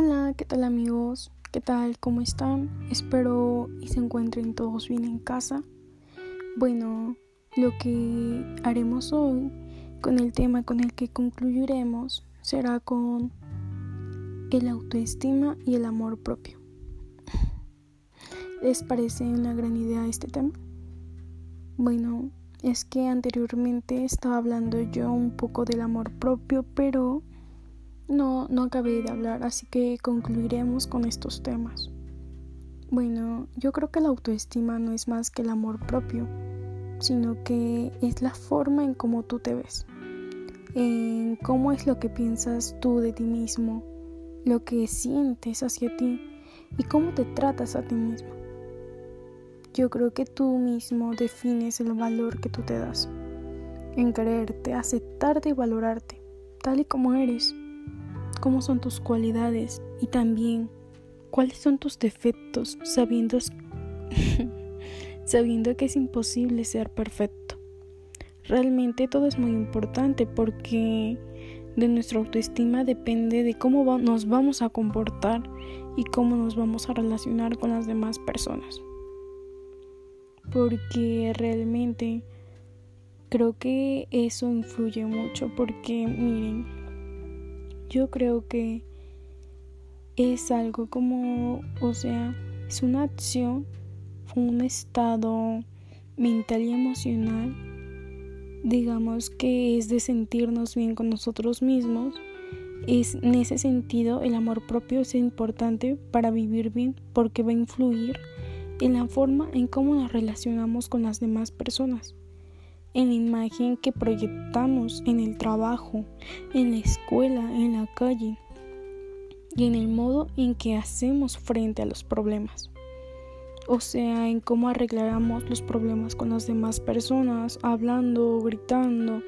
Hola, ¿qué tal amigos? ¿Qué tal? ¿Cómo están? Espero y se encuentren todos bien en casa. Bueno, lo que haremos hoy con el tema con el que concluiremos será con el autoestima y el amor propio. ¿Les parece una gran idea este tema? Bueno, es que anteriormente estaba hablando yo un poco del amor propio, pero no, no acabé de hablar, así que concluiremos con estos temas. Bueno, yo creo que la autoestima no es más que el amor propio, sino que es la forma en cómo tú te ves, en cómo es lo que piensas tú de ti mismo, lo que sientes hacia ti y cómo te tratas a ti mismo. Yo creo que tú mismo defines el valor que tú te das, en quererte, aceptarte y valorarte, tal y como eres cómo son tus cualidades y también cuáles son tus defectos, sabiendo, sabiendo que es imposible ser perfecto. Realmente todo es muy importante porque de nuestra autoestima depende de cómo nos vamos a comportar y cómo nos vamos a relacionar con las demás personas. Porque realmente creo que eso influye mucho porque miren, yo creo que es algo como, o sea, es una acción, un estado mental y emocional, digamos que es de sentirnos bien con nosotros mismos. Es en ese sentido el amor propio es importante para vivir bien porque va a influir en la forma en cómo nos relacionamos con las demás personas en la imagen que proyectamos en el trabajo, en la escuela, en la calle y en el modo en que hacemos frente a los problemas. O sea, en cómo arreglamos los problemas con las demás personas, hablando, gritando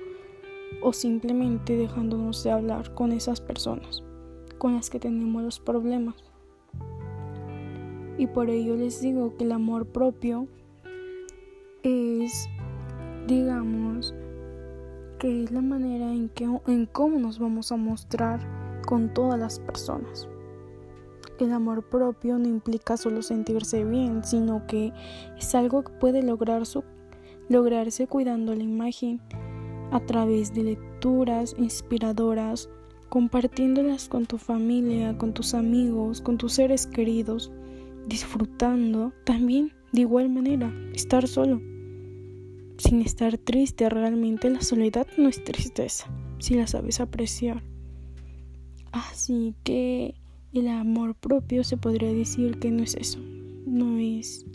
o simplemente dejándonos de hablar con esas personas con las que tenemos los problemas. Y por ello les digo que el amor propio es digamos que es la manera en, que, en cómo nos vamos a mostrar con todas las personas. El amor propio no implica solo sentirse bien, sino que es algo que puede lograr su, lograrse cuidando la imagen a través de lecturas inspiradoras, compartiéndolas con tu familia, con tus amigos, con tus seres queridos, disfrutando también de igual manera, estar solo sin estar triste. Realmente la soledad no es tristeza, si la sabes apreciar. Así que el amor propio se podría decir que no es eso, no es,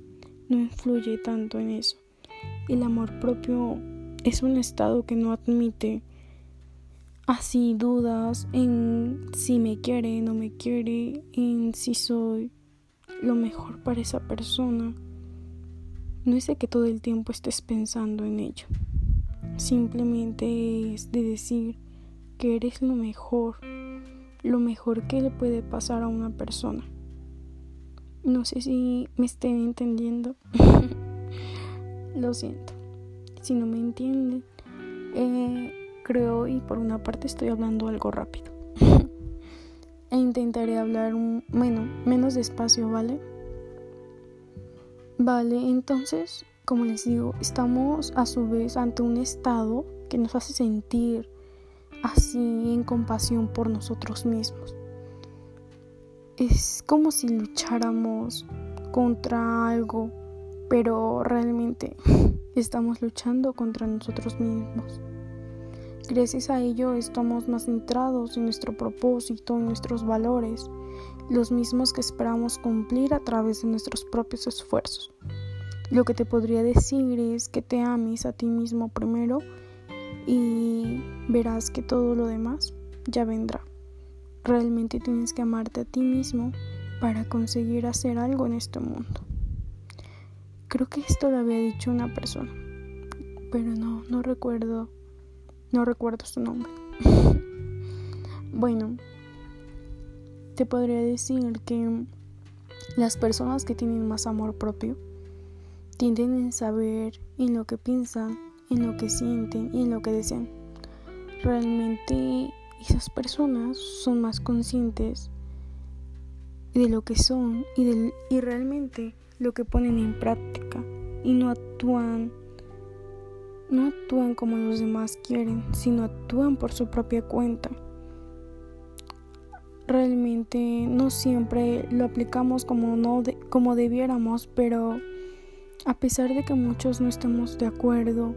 no influye tanto en eso. El amor propio es un estado que no admite así dudas en si me quiere, no me quiere, en si soy lo mejor para esa persona no es de que todo el tiempo estés pensando en ello. Simplemente es de decir que eres lo mejor, lo mejor que le puede pasar a una persona. No sé si me estén entendiendo. lo siento. Si no me entienden, eh, creo y por una parte estoy hablando algo rápido. e intentaré hablar un, bueno, menos despacio, ¿vale? Vale, entonces, como les digo, estamos a su vez ante un estado que nos hace sentir así en compasión por nosotros mismos. Es como si lucháramos contra algo, pero realmente estamos luchando contra nosotros mismos. Gracias a ello estamos más centrados en nuestro propósito, en nuestros valores los mismos que esperamos cumplir a través de nuestros propios esfuerzos. Lo que te podría decir es que te ames a ti mismo primero y verás que todo lo demás ya vendrá. Realmente tienes que amarte a ti mismo para conseguir hacer algo en este mundo. Creo que esto lo había dicho una persona, pero no, no recuerdo, no recuerdo su nombre. bueno, te podría decir que las personas que tienen más amor propio tienden a saber en lo que piensan, en lo que sienten y en lo que desean. Realmente esas personas son más conscientes de lo que son y, y realmente lo que ponen en práctica y no actúan no actúan como los demás quieren, sino actúan por su propia cuenta. Realmente no siempre lo aplicamos como, no como debiéramos, pero a pesar de que muchos no estemos de acuerdo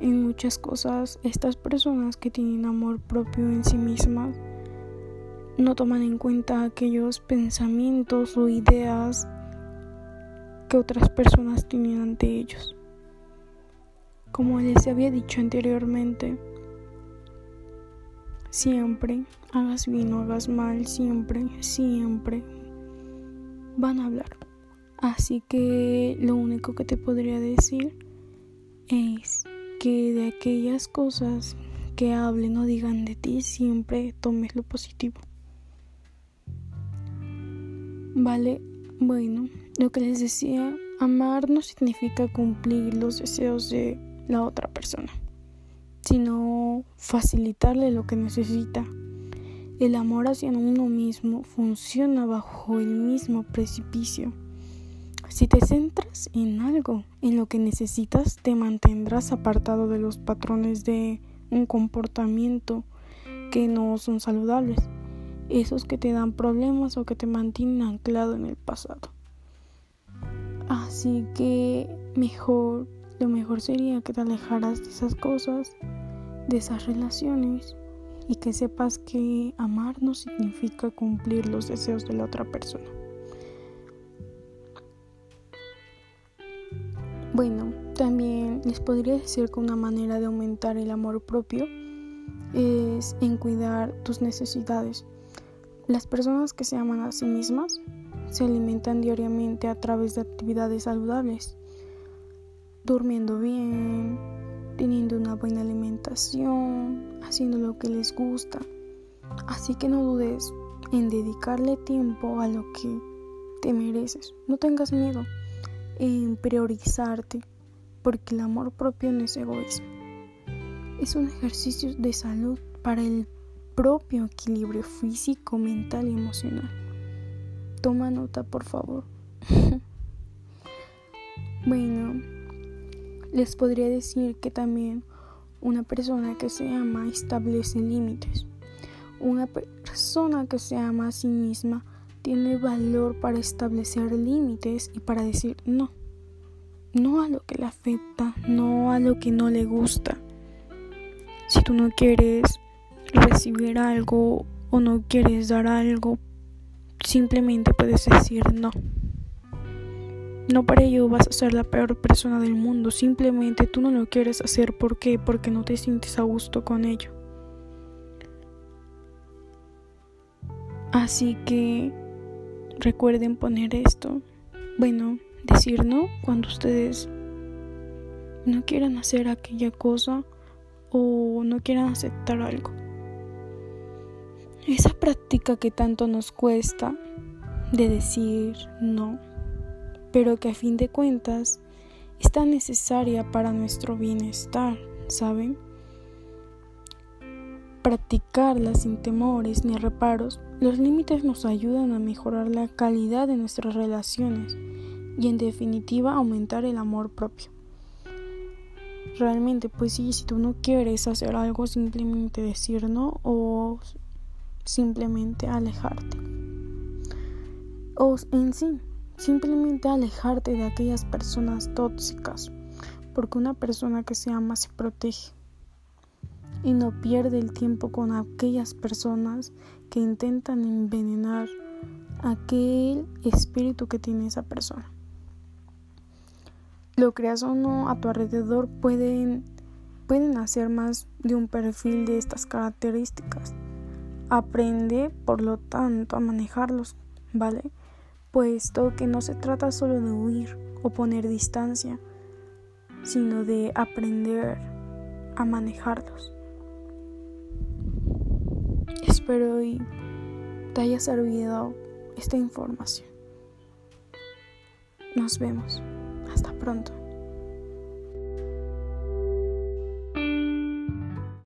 en muchas cosas, estas personas que tienen amor propio en sí mismas no toman en cuenta aquellos pensamientos o ideas que otras personas tienen ante ellos. Como les había dicho anteriormente, siempre, hagas bien o hagas mal, siempre, siempre van a hablar. Así que lo único que te podría decir es que de aquellas cosas que hablen o digan de ti, siempre tomes lo positivo. Vale, bueno, lo que les decía, amar no significa cumplir los deseos de la otra persona, sino facilitarle lo que necesita. El amor hacia uno mismo funciona bajo el mismo precipicio. Si te centras en algo, en lo que necesitas, te mantendrás apartado de los patrones de un comportamiento que no son saludables, esos que te dan problemas o que te mantienen anclado en el pasado. Así que mejor lo mejor sería que te alejaras de esas cosas, de esas relaciones y que sepas que amar no significa cumplir los deseos de la otra persona. Bueno, también les podría decir que una manera de aumentar el amor propio es en cuidar tus necesidades. Las personas que se aman a sí mismas se alimentan diariamente a través de actividades saludables durmiendo bien, teniendo una buena alimentación, haciendo lo que les gusta. Así que no dudes en dedicarle tiempo a lo que te mereces. No tengas miedo en priorizarte, porque el amor propio no es egoísmo. Es un ejercicio de salud para el propio equilibrio físico, mental y emocional. Toma nota, por favor. bueno, les podría decir que también una persona que se ama establece límites. Una persona que se ama a sí misma tiene valor para establecer límites y para decir no. No a lo que le afecta, no a lo que no le gusta. Si tú no quieres recibir algo o no quieres dar algo, simplemente puedes decir no. No para ello vas a ser la peor persona del mundo, simplemente tú no lo quieres hacer. ¿Por qué? Porque no te sientes a gusto con ello. Así que recuerden poner esto. Bueno, decir no cuando ustedes no quieran hacer aquella cosa o no quieran aceptar algo. Esa práctica que tanto nos cuesta de decir no pero que a fin de cuentas es tan necesaria para nuestro bienestar, ¿saben? Practicarla sin temores ni reparos, los límites nos ayudan a mejorar la calidad de nuestras relaciones y en definitiva aumentar el amor propio. Realmente, pues sí, si tú no quieres hacer algo, simplemente decir no o simplemente alejarte. O en sí, Simplemente alejarte de aquellas personas tóxicas, porque una persona que se ama se protege y no pierde el tiempo con aquellas personas que intentan envenenar aquel espíritu que tiene esa persona. Lo creas o no, a tu alrededor pueden, pueden hacer más de un perfil de estas características. Aprende, por lo tanto, a manejarlos, ¿vale? Puesto que no se trata solo de huir o poner distancia, sino de aprender a manejarlos. Espero y te haya servido esta información. Nos vemos. Hasta pronto.